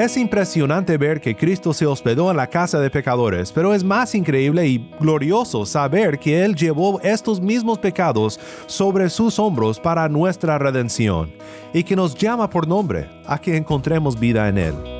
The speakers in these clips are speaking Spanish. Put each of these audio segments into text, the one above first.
Es impresionante ver que Cristo se hospedó en la casa de pecadores, pero es más increíble y glorioso saber que Él llevó estos mismos pecados sobre sus hombros para nuestra redención y que nos llama por nombre a que encontremos vida en Él.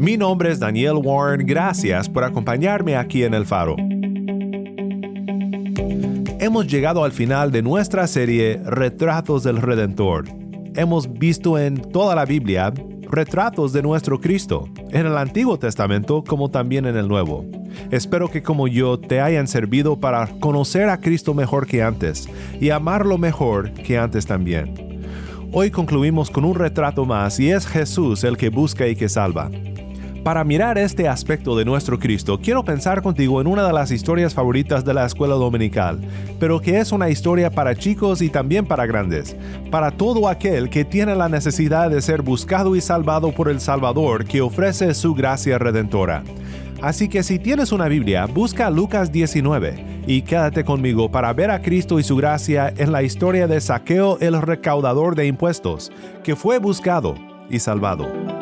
Mi nombre es Daniel Warren, gracias por acompañarme aquí en El Faro. Hemos llegado al final de nuestra serie Retratos del Redentor. Hemos visto en toda la Biblia retratos de nuestro Cristo, en el Antiguo Testamento como también en el Nuevo. Espero que como yo te hayan servido para conocer a Cristo mejor que antes y amarlo mejor que antes también. Hoy concluimos con un retrato más y es Jesús el que busca y que salva. Para mirar este aspecto de nuestro Cristo, quiero pensar contigo en una de las historias favoritas de la escuela dominical, pero que es una historia para chicos y también para grandes, para todo aquel que tiene la necesidad de ser buscado y salvado por el Salvador que ofrece su gracia redentora. Así que si tienes una Biblia, busca Lucas 19 y quédate conmigo para ver a Cristo y su gracia en la historia de Saqueo el recaudador de impuestos, que fue buscado y salvado.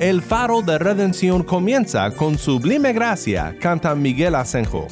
El faro de redención comienza con sublime gracia, canta Miguel Asenjo.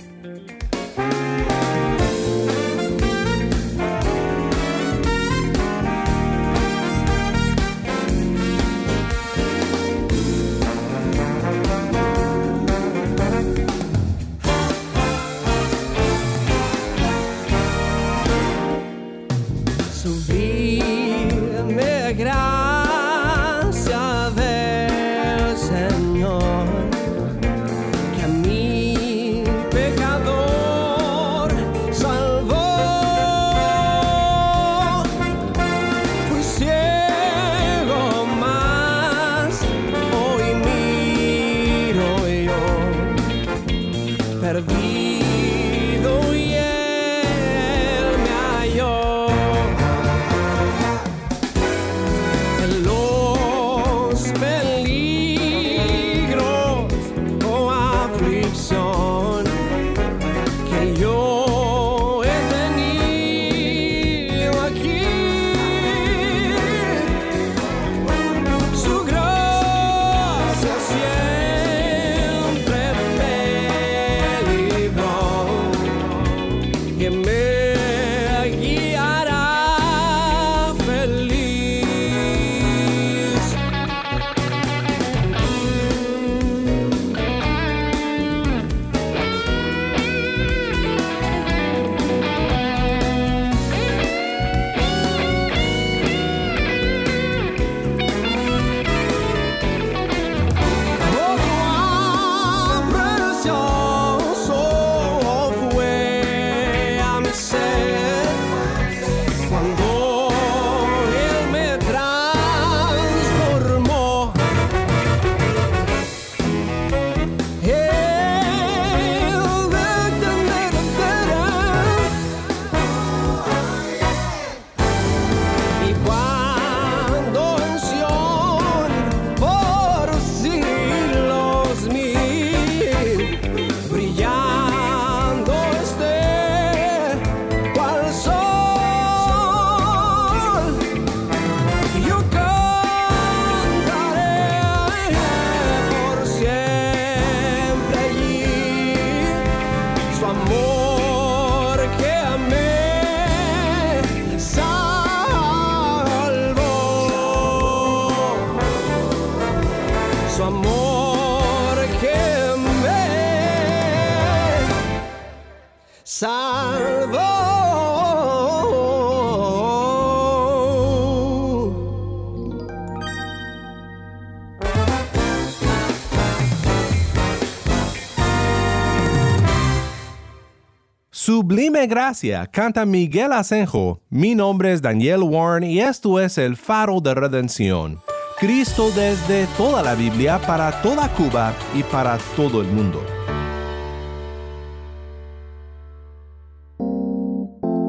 Gracia, canta Miguel Asenjo. Mi nombre es Daniel Warren y esto es el faro de redención. Cristo desde toda la Biblia para toda Cuba y para todo el mundo.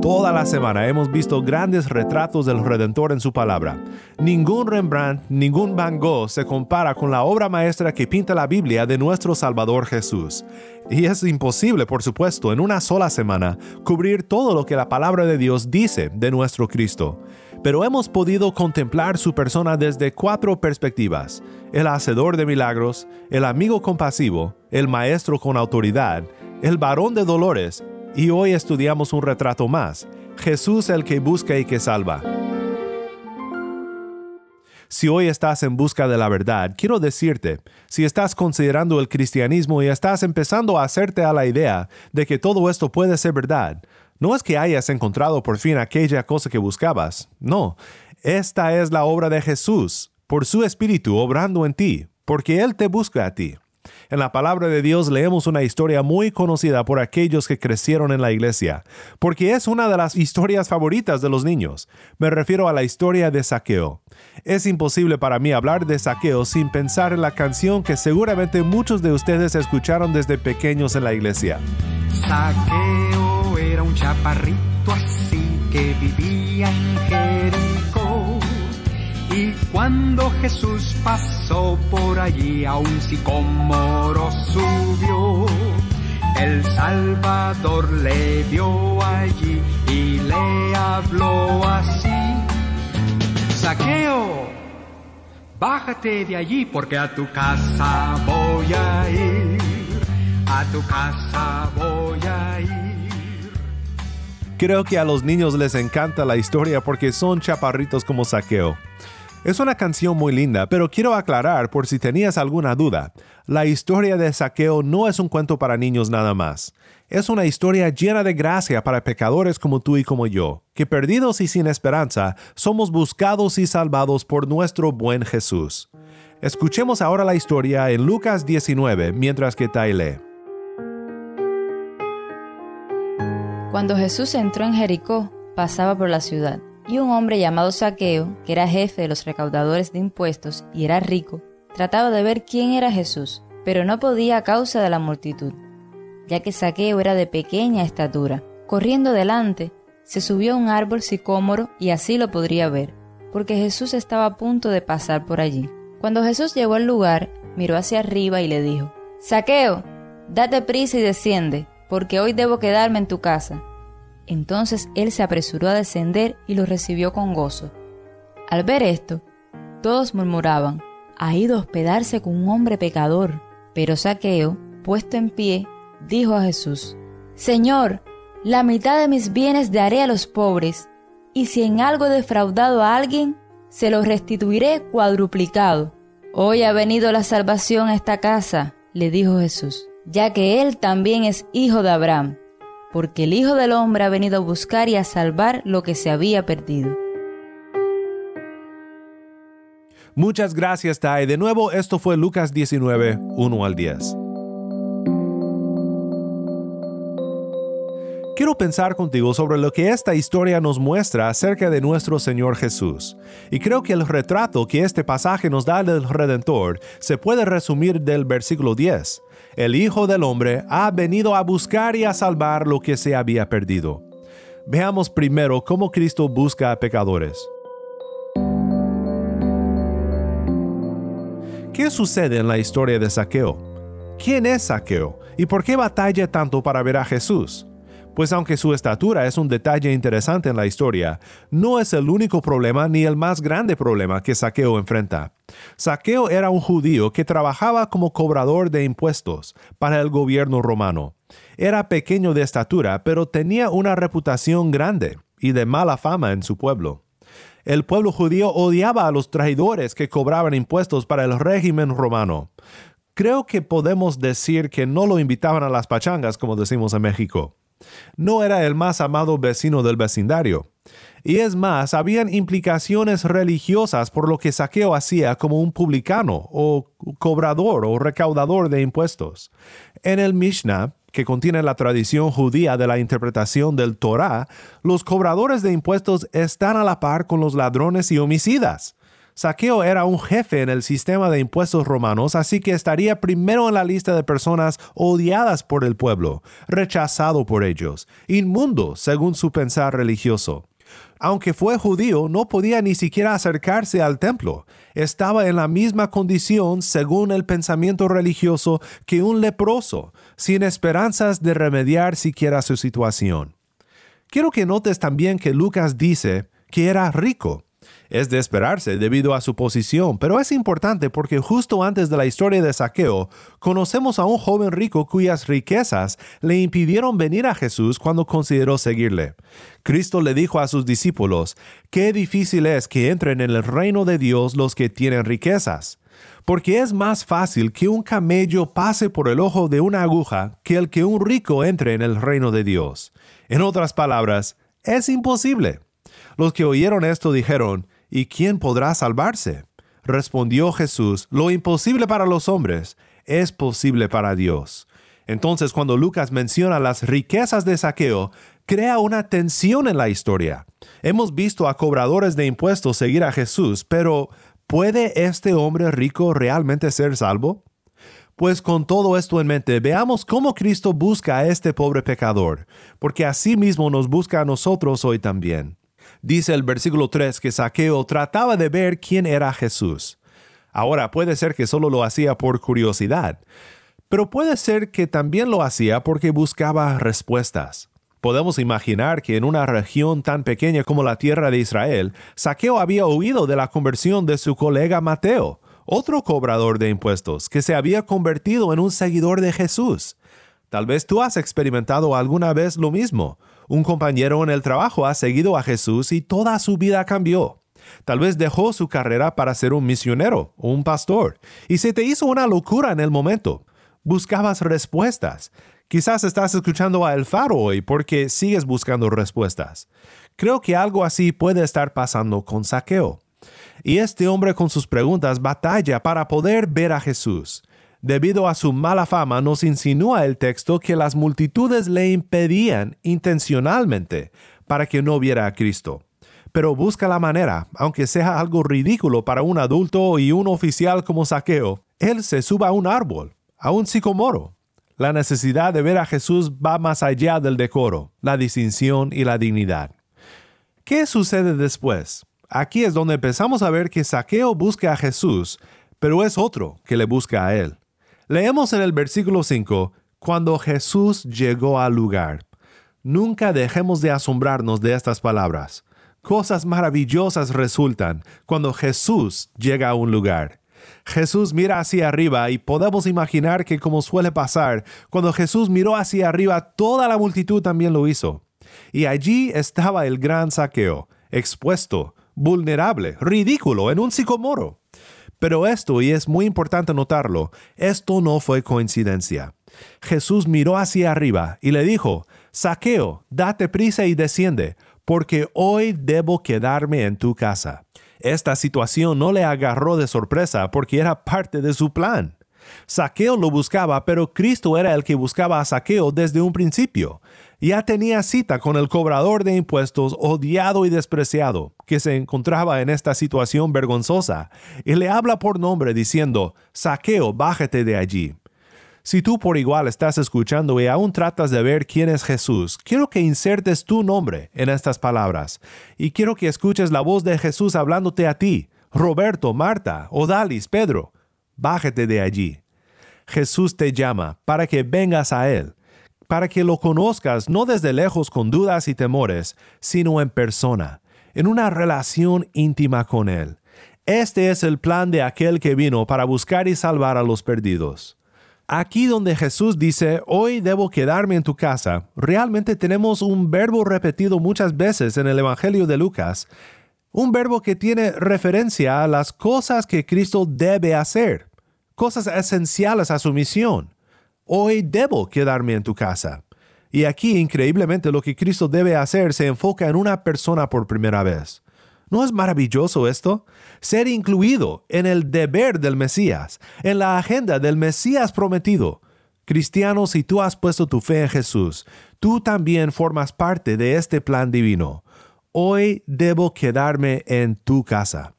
Toda la semana hemos visto grandes retratos del Redentor en su palabra. Ningún Rembrandt, ningún Van Gogh se compara con la obra maestra que pinta la Biblia de nuestro Salvador Jesús. Y es imposible, por supuesto, en una sola semana cubrir todo lo que la palabra de Dios dice de nuestro Cristo. Pero hemos podido contemplar su persona desde cuatro perspectivas. El hacedor de milagros, el amigo compasivo, el maestro con autoridad, el varón de dolores y hoy estudiamos un retrato más, Jesús el que busca y que salva. Si hoy estás en busca de la verdad, quiero decirte, si estás considerando el cristianismo y estás empezando a hacerte a la idea de que todo esto puede ser verdad, no es que hayas encontrado por fin aquella cosa que buscabas, no, esta es la obra de Jesús, por su Espíritu obrando en ti, porque Él te busca a ti. En la palabra de Dios leemos una historia muy conocida por aquellos que crecieron en la iglesia, porque es una de las historias favoritas de los niños. Me refiero a la historia de Saqueo. Es imposible para mí hablar de Saqueo sin pensar en la canción que seguramente muchos de ustedes escucharon desde pequeños en la iglesia. Saqueo era un chaparrito así que vivía en y cuando Jesús pasó por allí a un sicómoro subió. El Salvador le vio allí y le habló así. Saqueo, bájate de allí porque a tu casa voy a ir. A tu casa voy a ir. Creo que a los niños les encanta la historia porque son chaparritos como Saqueo. Es una canción muy linda, pero quiero aclarar por si tenías alguna duda. La historia de Saqueo no es un cuento para niños nada más. Es una historia llena de gracia para pecadores como tú y como yo, que perdidos y sin esperanza, somos buscados y salvados por nuestro buen Jesús. Escuchemos ahora la historia en Lucas 19, mientras que Tai Cuando Jesús entró en Jericó, pasaba por la ciudad y un hombre llamado Saqueo, que era jefe de los recaudadores de impuestos y era rico, trataba de ver quién era Jesús, pero no podía a causa de la multitud, ya que Saqueo era de pequeña estatura. Corriendo delante, se subió a un árbol sicómoro y así lo podría ver, porque Jesús estaba a punto de pasar por allí. Cuando Jesús llegó al lugar, miró hacia arriba y le dijo, Saqueo, date prisa y desciende, porque hoy debo quedarme en tu casa. Entonces él se apresuró a descender y lo recibió con gozo. Al ver esto, todos murmuraban, ha ido a hospedarse con un hombre pecador. Pero Saqueo, puesto en pie, dijo a Jesús, Señor, la mitad de mis bienes daré a los pobres, y si en algo he defraudado a alguien, se lo restituiré cuadruplicado. Hoy ha venido la salvación a esta casa, le dijo Jesús, ya que él también es hijo de Abraham porque el Hijo del Hombre ha venido a buscar y a salvar lo que se había perdido. Muchas gracias, Tai. De nuevo, esto fue Lucas 19, 1 al 10. Quiero pensar contigo sobre lo que esta historia nos muestra acerca de nuestro Señor Jesús. Y creo que el retrato que este pasaje nos da del Redentor se puede resumir del versículo 10 el Hijo del Hombre ha venido a buscar y a salvar lo que se había perdido. Veamos primero cómo Cristo busca a pecadores. ¿Qué sucede en la historia de Saqueo? ¿Quién es Saqueo? ¿Y por qué batalla tanto para ver a Jesús? Pues aunque su estatura es un detalle interesante en la historia, no es el único problema ni el más grande problema que Saqueo enfrenta. Saqueo era un judío que trabajaba como cobrador de impuestos para el gobierno romano. Era pequeño de estatura, pero tenía una reputación grande y de mala fama en su pueblo. El pueblo judío odiaba a los traidores que cobraban impuestos para el régimen romano. Creo que podemos decir que no lo invitaban a las pachangas, como decimos en México. No era el más amado vecino del vecindario. Y es más, habían implicaciones religiosas por lo que Saqueo hacía como un publicano o cobrador o recaudador de impuestos. En el Mishnah, que contiene la tradición judía de la interpretación del Torah, los cobradores de impuestos están a la par con los ladrones y homicidas. Saqueo era un jefe en el sistema de impuestos romanos, así que estaría primero en la lista de personas odiadas por el pueblo, rechazado por ellos, inmundo según su pensar religioso. Aunque fue judío, no podía ni siquiera acercarse al templo. Estaba en la misma condición, según el pensamiento religioso, que un leproso, sin esperanzas de remediar siquiera su situación. Quiero que notes también que Lucas dice que era rico. Es de esperarse debido a su posición, pero es importante porque justo antes de la historia de Saqueo, conocemos a un joven rico cuyas riquezas le impidieron venir a Jesús cuando consideró seguirle. Cristo le dijo a sus discípulos, qué difícil es que entren en el reino de Dios los que tienen riquezas porque es más fácil que un camello pase por el ojo de una aguja que el que un rico entre en el reino de Dios. En otras palabras, es imposible. Los que oyeron esto dijeron, ¿y quién podrá salvarse? Respondió Jesús, lo imposible para los hombres es posible para Dios. Entonces cuando Lucas menciona las riquezas de saqueo, crea una tensión en la historia. Hemos visto a cobradores de impuestos seguir a Jesús, pero ¿puede este hombre rico realmente ser salvo? Pues con todo esto en mente, veamos cómo Cristo busca a este pobre pecador, porque así mismo nos busca a nosotros hoy también. Dice el versículo 3 que Saqueo trataba de ver quién era Jesús. Ahora puede ser que solo lo hacía por curiosidad, pero puede ser que también lo hacía porque buscaba respuestas. Podemos imaginar que en una región tan pequeña como la tierra de Israel, Saqueo había oído de la conversión de su colega Mateo, otro cobrador de impuestos, que se había convertido en un seguidor de Jesús. Tal vez tú has experimentado alguna vez lo mismo. Un compañero en el trabajo ha seguido a Jesús y toda su vida cambió. Tal vez dejó su carrera para ser un misionero o un pastor y se te hizo una locura en el momento. Buscabas respuestas. Quizás estás escuchando a El Faro hoy porque sigues buscando respuestas. Creo que algo así puede estar pasando con Saqueo. Y este hombre con sus preguntas batalla para poder ver a Jesús. Debido a su mala fama, nos insinúa el texto que las multitudes le impedían intencionalmente para que no viera a Cristo. Pero busca la manera, aunque sea algo ridículo para un adulto y un oficial como Saqueo, él se suba a un árbol, a un sicomoro. La necesidad de ver a Jesús va más allá del decoro, la distinción y la dignidad. ¿Qué sucede después? Aquí es donde empezamos a ver que Saqueo busca a Jesús, pero es otro que le busca a él. Leemos en el versículo 5, cuando Jesús llegó al lugar. Nunca dejemos de asombrarnos de estas palabras. Cosas maravillosas resultan cuando Jesús llega a un lugar. Jesús mira hacia arriba y podemos imaginar que como suele pasar, cuando Jesús miró hacia arriba, toda la multitud también lo hizo. Y allí estaba el gran saqueo, expuesto, vulnerable, ridículo, en un sicomoro. Pero esto, y es muy importante notarlo, esto no fue coincidencia. Jesús miró hacia arriba y le dijo, Saqueo, date prisa y desciende, porque hoy debo quedarme en tu casa. Esta situación no le agarró de sorpresa porque era parte de su plan. Saqueo lo buscaba, pero Cristo era el que buscaba a Saqueo desde un principio. Ya tenía cita con el cobrador de impuestos odiado y despreciado, que se encontraba en esta situación vergonzosa, y le habla por nombre diciendo, Saqueo, bájate de allí. Si tú por igual estás escuchando y aún tratas de ver quién es Jesús, quiero que insertes tu nombre en estas palabras, y quiero que escuches la voz de Jesús hablándote a ti, Roberto, Marta, Odalis, Pedro, bájate de allí. Jesús te llama para que vengas a Él, para que lo conozcas no desde lejos con dudas y temores, sino en persona, en una relación íntima con Él. Este es el plan de aquel que vino para buscar y salvar a los perdidos. Aquí donde Jesús dice, hoy debo quedarme en tu casa, realmente tenemos un verbo repetido muchas veces en el Evangelio de Lucas, un verbo que tiene referencia a las cosas que Cristo debe hacer, cosas esenciales a su misión. Hoy debo quedarme en tu casa. Y aquí, increíblemente, lo que Cristo debe hacer se enfoca en una persona por primera vez. ¿No es maravilloso esto? Ser incluido en el deber del Mesías, en la agenda del Mesías prometido. Cristiano, si tú has puesto tu fe en Jesús, tú también formas parte de este plan divino. Hoy debo quedarme en tu casa.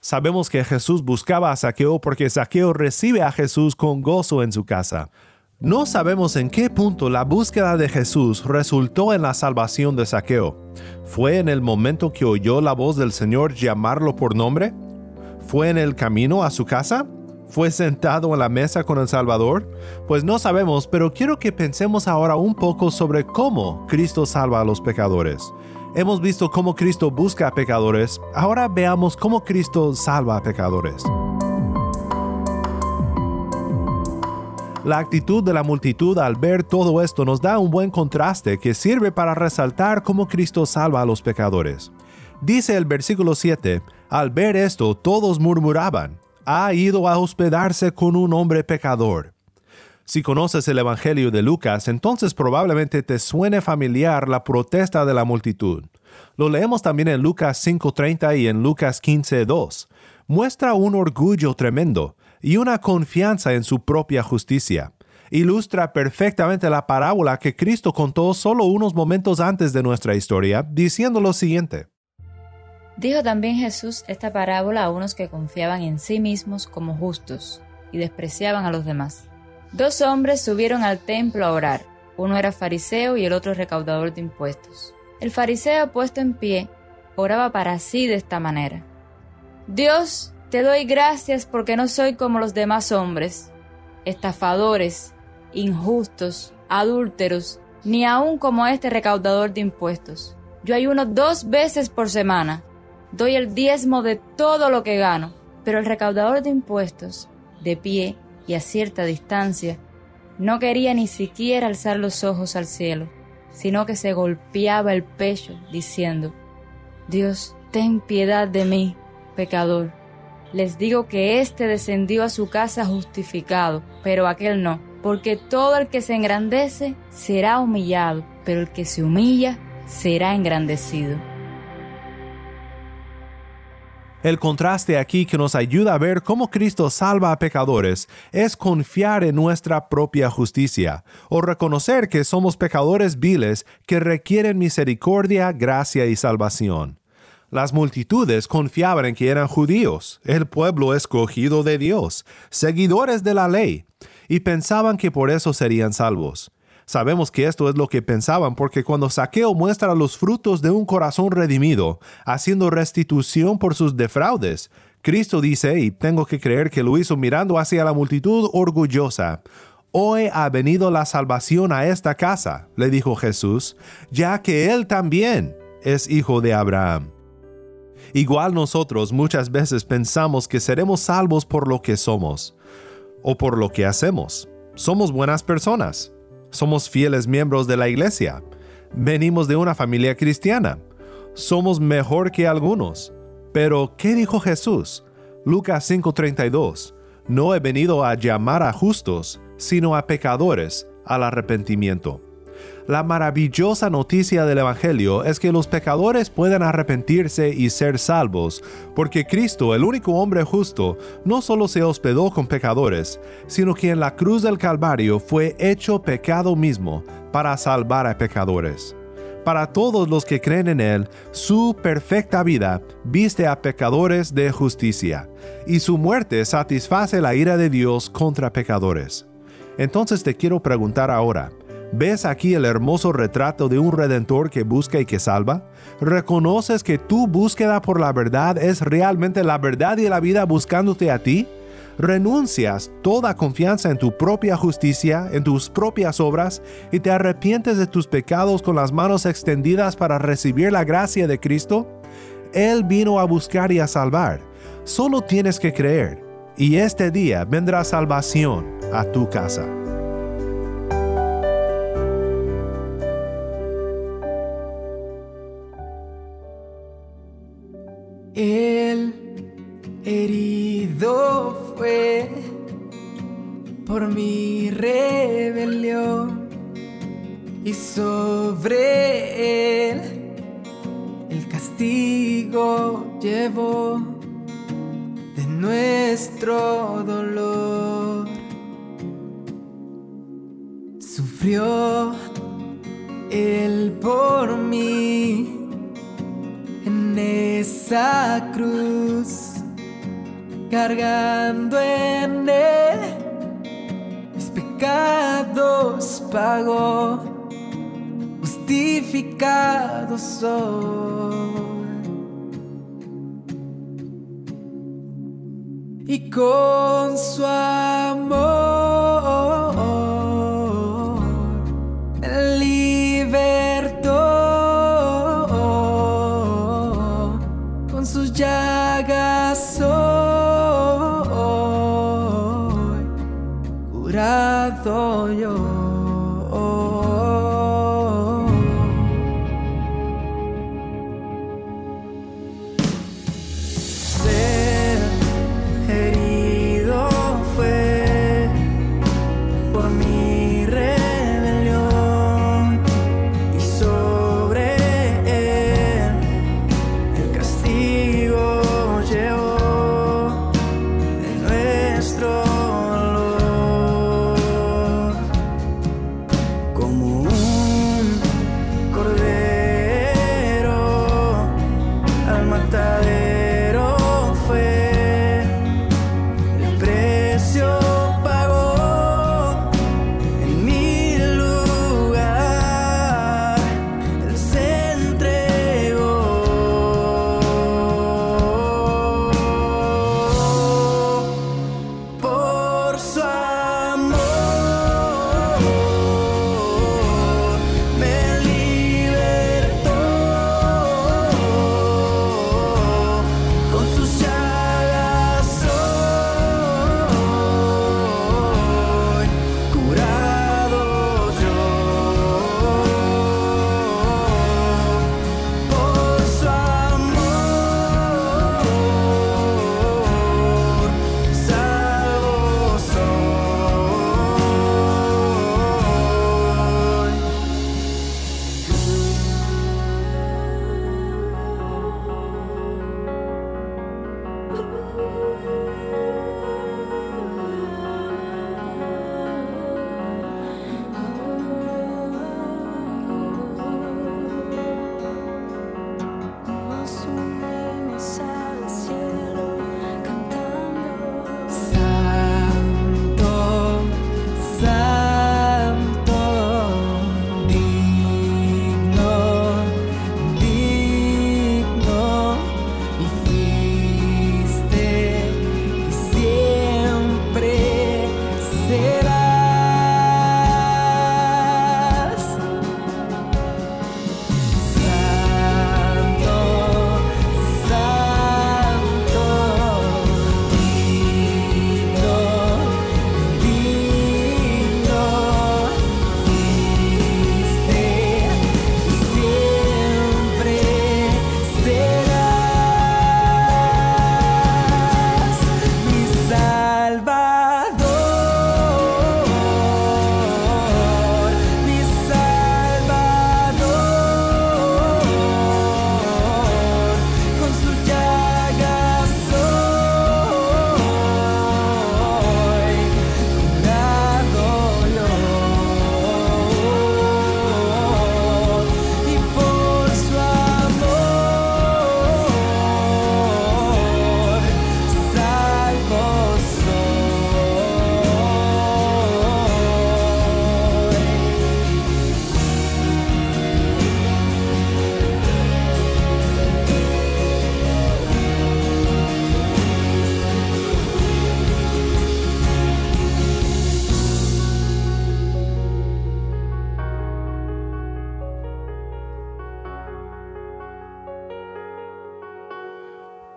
Sabemos que Jesús buscaba a Saqueo porque Saqueo recibe a Jesús con gozo en su casa. No sabemos en qué punto la búsqueda de Jesús resultó en la salvación de Saqueo. ¿Fue en el momento que oyó la voz del Señor llamarlo por nombre? ¿Fue en el camino a su casa? ¿Fue sentado en la mesa con el Salvador? Pues no sabemos, pero quiero que pensemos ahora un poco sobre cómo Cristo salva a los pecadores. Hemos visto cómo Cristo busca a pecadores, ahora veamos cómo Cristo salva a pecadores. La actitud de la multitud al ver todo esto nos da un buen contraste que sirve para resaltar cómo Cristo salva a los pecadores. Dice el versículo 7, al ver esto todos murmuraban, ha ido a hospedarse con un hombre pecador. Si conoces el Evangelio de Lucas, entonces probablemente te suene familiar la protesta de la multitud. Lo leemos también en Lucas 5.30 y en Lucas 15.2. Muestra un orgullo tremendo y una confianza en su propia justicia. Ilustra perfectamente la parábola que Cristo contó solo unos momentos antes de nuestra historia, diciendo lo siguiente. Dijo también Jesús esta parábola a unos que confiaban en sí mismos como justos y despreciaban a los demás. Dos hombres subieron al templo a orar. Uno era fariseo y el otro recaudador de impuestos. El fariseo puesto en pie oraba para sí de esta manera. Dios, te doy gracias porque no soy como los demás hombres, estafadores, injustos, adúlteros, ni aun como este recaudador de impuestos. Yo ayuno dos veces por semana, doy el diezmo de todo lo que gano, pero el recaudador de impuestos, de pie y a cierta distancia, no quería ni siquiera alzar los ojos al cielo, sino que se golpeaba el pecho, diciendo, Dios, ten piedad de mí, pecador. Les digo que éste descendió a su casa justificado, pero aquel no, porque todo el que se engrandece será humillado, pero el que se humilla será engrandecido. El contraste aquí que nos ayuda a ver cómo Cristo salva a pecadores es confiar en nuestra propia justicia o reconocer que somos pecadores viles que requieren misericordia, gracia y salvación. Las multitudes confiaban en que eran judíos, el pueblo escogido de Dios, seguidores de la ley, y pensaban que por eso serían salvos. Sabemos que esto es lo que pensaban porque cuando Saqueo muestra los frutos de un corazón redimido, haciendo restitución por sus defraudes, Cristo dice, y tengo que creer que lo hizo mirando hacia la multitud orgullosa, Hoy ha venido la salvación a esta casa, le dijo Jesús, ya que él también es hijo de Abraham. Igual nosotros muchas veces pensamos que seremos salvos por lo que somos o por lo que hacemos. Somos buenas personas. Somos fieles miembros de la iglesia. Venimos de una familia cristiana. Somos mejor que algunos. Pero, ¿qué dijo Jesús? Lucas 5:32. No he venido a llamar a justos, sino a pecadores al arrepentimiento. La maravillosa noticia del Evangelio es que los pecadores pueden arrepentirse y ser salvos, porque Cristo, el único hombre justo, no solo se hospedó con pecadores, sino que en la cruz del Calvario fue hecho pecado mismo para salvar a pecadores. Para todos los que creen en Él, su perfecta vida viste a pecadores de justicia, y su muerte satisface la ira de Dios contra pecadores. Entonces te quiero preguntar ahora, ¿Ves aquí el hermoso retrato de un redentor que busca y que salva? ¿Reconoces que tu búsqueda por la verdad es realmente la verdad y la vida buscándote a ti? ¿Renuncias toda confianza en tu propia justicia, en tus propias obras, y te arrepientes de tus pecados con las manos extendidas para recibir la gracia de Cristo? Él vino a buscar y a salvar. Solo tienes que creer, y este día vendrá salvación a tu casa. El herido fue por mi rebelión y sobre él el castigo llevó de nuestro dolor. Sufrió Él por mí en esa cruz, cargando en Él mis pecados pagó, justificado soy. Y con su amor curado yo.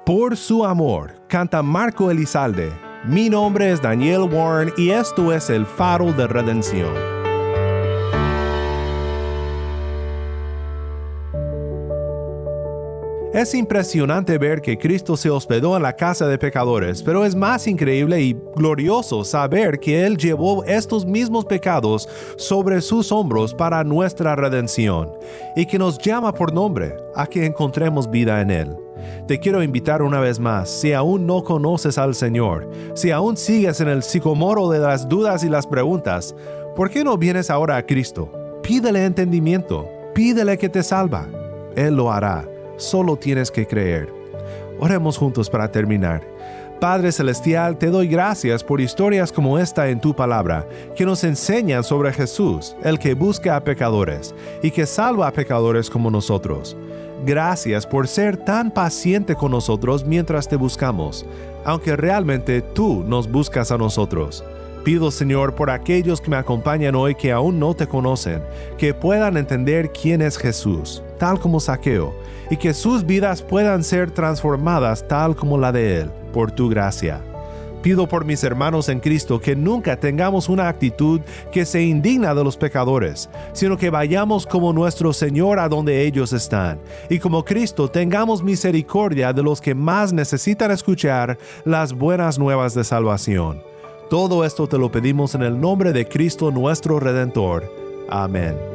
Por su amor, canta Marco Elizalde. Mi nombre es Daniel Warren y esto es el faro de redención. Es impresionante ver que Cristo se hospedó en la casa de pecadores, pero es más increíble y glorioso saber que Él llevó estos mismos pecados sobre sus hombros para nuestra redención y que nos llama por nombre a que encontremos vida en Él. Te quiero invitar una vez más, si aún no conoces al Señor, si aún sigues en el sicomoro de las dudas y las preguntas, ¿Por qué no vienes ahora a Cristo? Pídele entendimiento, pídele que te salva. Él lo hará, solo tienes que creer. Oremos juntos para terminar. Padre Celestial, te doy gracias por historias como esta en tu palabra, que nos enseñan sobre Jesús, el que busca a pecadores y que salva a pecadores como nosotros. Gracias por ser tan paciente con nosotros mientras te buscamos, aunque realmente tú nos buscas a nosotros. Pido Señor por aquellos que me acompañan hoy que aún no te conocen, que puedan entender quién es Jesús, tal como Saqueo, y que sus vidas puedan ser transformadas tal como la de Él, por tu gracia. Pido por mis hermanos en Cristo que nunca tengamos una actitud que se indigna de los pecadores, sino que vayamos como nuestro Señor a donde ellos están, y como Cristo tengamos misericordia de los que más necesitan escuchar las buenas nuevas de salvación. Todo esto te lo pedimos en el nombre de Cristo nuestro Redentor. Amén.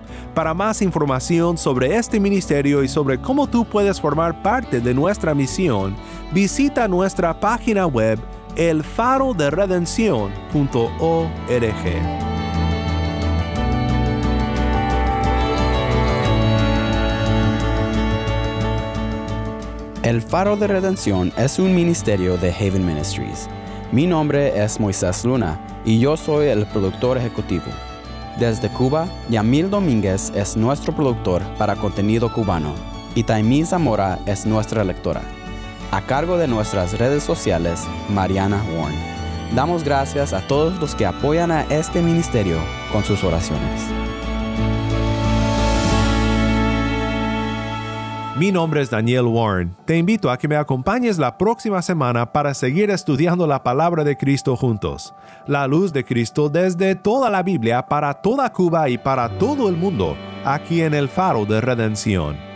Para más información sobre este ministerio y sobre cómo tú puedes formar parte de nuestra misión, visita nuestra página web elfaroderedención.org. El Faro de Redención es un ministerio de Haven Ministries. Mi nombre es Moisés Luna y yo soy el productor ejecutivo. Desde Cuba, Yamil Domínguez es nuestro productor para contenido cubano y Taimí Zamora es nuestra lectora. A cargo de nuestras redes sociales, Mariana Warren. Damos gracias a todos los que apoyan a este ministerio con sus oraciones. Mi nombre es Daniel Warren. Te invito a que me acompañes la próxima semana para seguir estudiando la palabra de Cristo juntos. La luz de Cristo desde toda la Biblia para toda Cuba y para todo el mundo, aquí en el faro de redención.